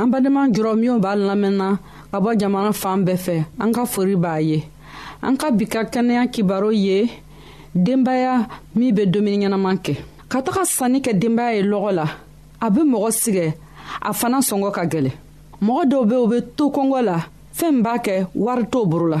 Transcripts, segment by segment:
an badenma jɔrɔ minw b'a lamɛnna ka bɔ jamana fan bɛɛ fɛ an ka fori b'a ye an ka bi ka kɛnɛya kibaro ye denbaya min bɛ dumuni ɲɛnaman kɛ ka taga sanni kɛ denbaya ye lɔgɔ la a bɛ mɔgɔ sigɛ a fana sɔngɔ ka gɛlɛn mɔgɔ dɔw bɛ u bɛ to kɔngɔ la fɛn b'a kɛ wari t'o boro la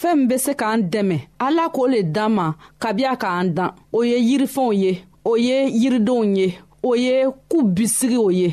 fɛɛn min bɛ se k'an dɛmɛ ala k'o le d'an ma kabi a k'an dan o ye yirifɛnw ye o ye yiridenw ye o ye ku bisigi o ye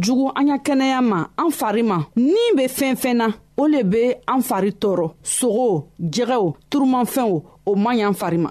jugu an ya kɛnɛya ma an fari ma ni be fɛn fɛn na o le be an fari tɔɔrɔ sogo jɛgɛw turumanfɛnw o man y'an fari ma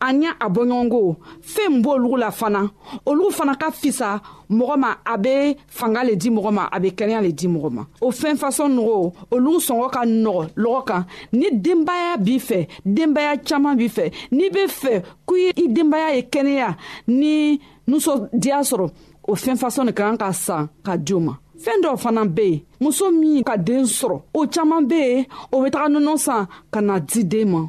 an y'a a bɔɲɔgɔnko fɛn min b'olugu la fana olu fana ka fisa mɔgɔ ma a bɛ fanga le di mɔgɔ ma a bɛ kɛnɛya le di mɔgɔ ma o fɛn fasɔn nɔgɔ olu sɔngɔ ka nɔgɔ lɔgɔ kan ni denbaya b'i fɛ denbaya caman b'i fɛ n'i bɛ fɛ ko i denbaya ye kɛnɛya ni nisɔndiya sɔrɔ o fɛn fasɔn de ka kan ka san ka di o ma fɛn dɔw fana bɛ yen muso min ka den sɔrɔ o caman bɛ yen o bɛ taga nɔnɔ san ka na di den ma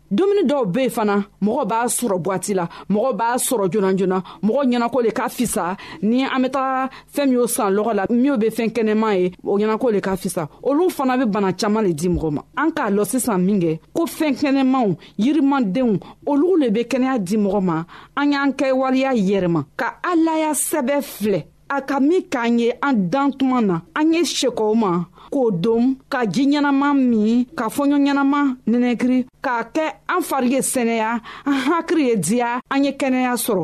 dumuni dɔw be fana mɔgɔ b'a sɔrɔ bwati la mɔgɔ b'a sɔrɔ jonajona mɔgɔ ɲɛnako le ka fisa ni an be taga fɛɛn min y'o san lɔgɔ la minw be fɛɛn kɛnɛma ye o ɲɛnako le ka fisa olu fana be bana caaman le di mɔgɔ ma an k'a lɔ sisan minkɛ ko fɛɛn kɛnɛmaw yirimandenw olu le be kɛnɛya di mɔgɔ ma an y'an kɛ waleya yɛrɛma ka alaya sɛbɛ filɛ a ka min k'an ye an dan tuma na an ye sekɔw ma k'o don ka ji ɲɛnama min ka fɔɲɔ ɲɛnama nɛnɛkiri k'a kɛ an fari ye sɛnɛya an hakiri ye diya an ye kɛnɛya sɔrɔ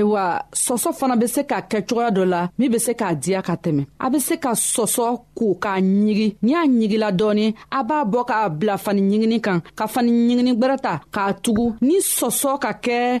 ayiwa sɔsɔ fana bɛ se ka kɛ cogoya dɔ la min bɛ se k'a diya ka tɛmɛ a bɛ se ka sɔsɔ ko k'a ɲigi n'i y'a ɲigila dɔɔnin a b'a bɔ k'a bila fani ɲigini kan ka fani ɲigini gbɛrɛ ta k'a tugu ni sɔsɔ ka kɛ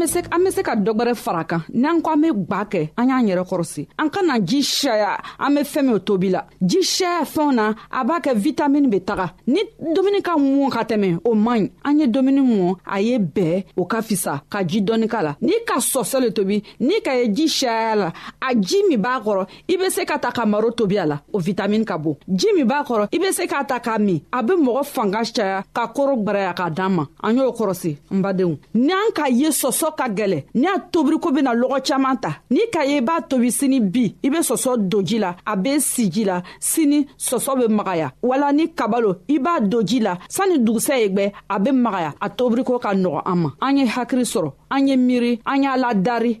bɛ se an bɛ se ka dɔ wɛrɛ fara kan n'an ko an bɛ gwa kɛ an y'an yɛrɛ kɔrɔsi an ka na ji sɛya an bɛ fɛn min tobi la ji sɛya fɛnw na a b'a kɛ vitamini bɛ taga ni dumuni ka mɔn ka tɛmɛ o man ɲi an ye dumuni mɔn a ye bɛɛ o ka fisa ka ji dɔɔni k'a la n'i ka sɔsɔ le tobi n'i ka ye ji sɛya la a ji min b'a kɔrɔ i be se ka ta ka maro tobi a la o vitamin ka bon ji min b'a kɔrɔ i be se k'a ta k'a min a be mɔgɔ fanga caya ka koro gwaraya k'a dan ma an y'o kɔrɔsi n badenw ni an k'a ye sɔsɔ ka gwɛlɛ ni a tobiriko bena lɔgɔ caaman ta n'i k'a ye i b'a tobi sini bi i be sɔsɔ don ji la a be si ji la sini sɔsɔ be magaya wala ni kabalo i b'a don ji la sanni dugusɛ ye gwɛ a be magaya a tobiriko ka nɔgɔ an ma an ye hakiri sɔrɔ an ye miiri an y'a ladari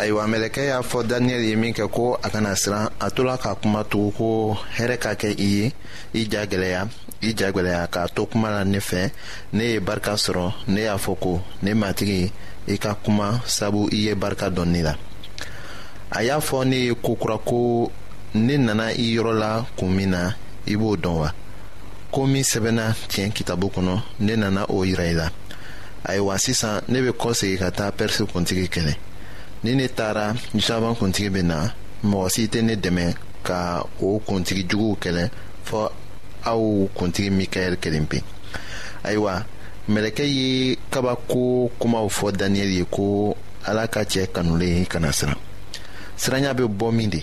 ayiwa mɛlɛkɛ y'a fɔ daniyɛli ye min kɛ ko a kana siran a tola ka kuma tugu ko hɛrɛ ka kɛ i ye i ja gwɛlɛya i ja gwɛlɛya k'a to kuma la ne fɛ ne ye barika sɔrɔ ne y'a fɔ ko ne matigi i ka kuma sabu i ye barika dɔn ne la a y'a fɔ ne ye ko kura ko ne nana i yɔrɔ la kun min na i b'o dɔn wa ko min sɛbɛnna tiɲɛ kitabu kɔnɔ ne nana o yira i la ayiwa sisan ne bɛ kɔ segin ka taa pɛrisi kuntigi kɛlɛ ni ne taara jaban kuntigi bɛ na mɔgɔ si tɛ ne dɛmɛ ka o kuntigi juguw kɛlɛ fɔ aw kuntigi mikaɛl kelen pe ayiwa mɛlɛkɛ ye kabako kumaw fɔ daniyɛli ye ko ala ka cɛ kanulen kana siran siranya bɛ bɔ min de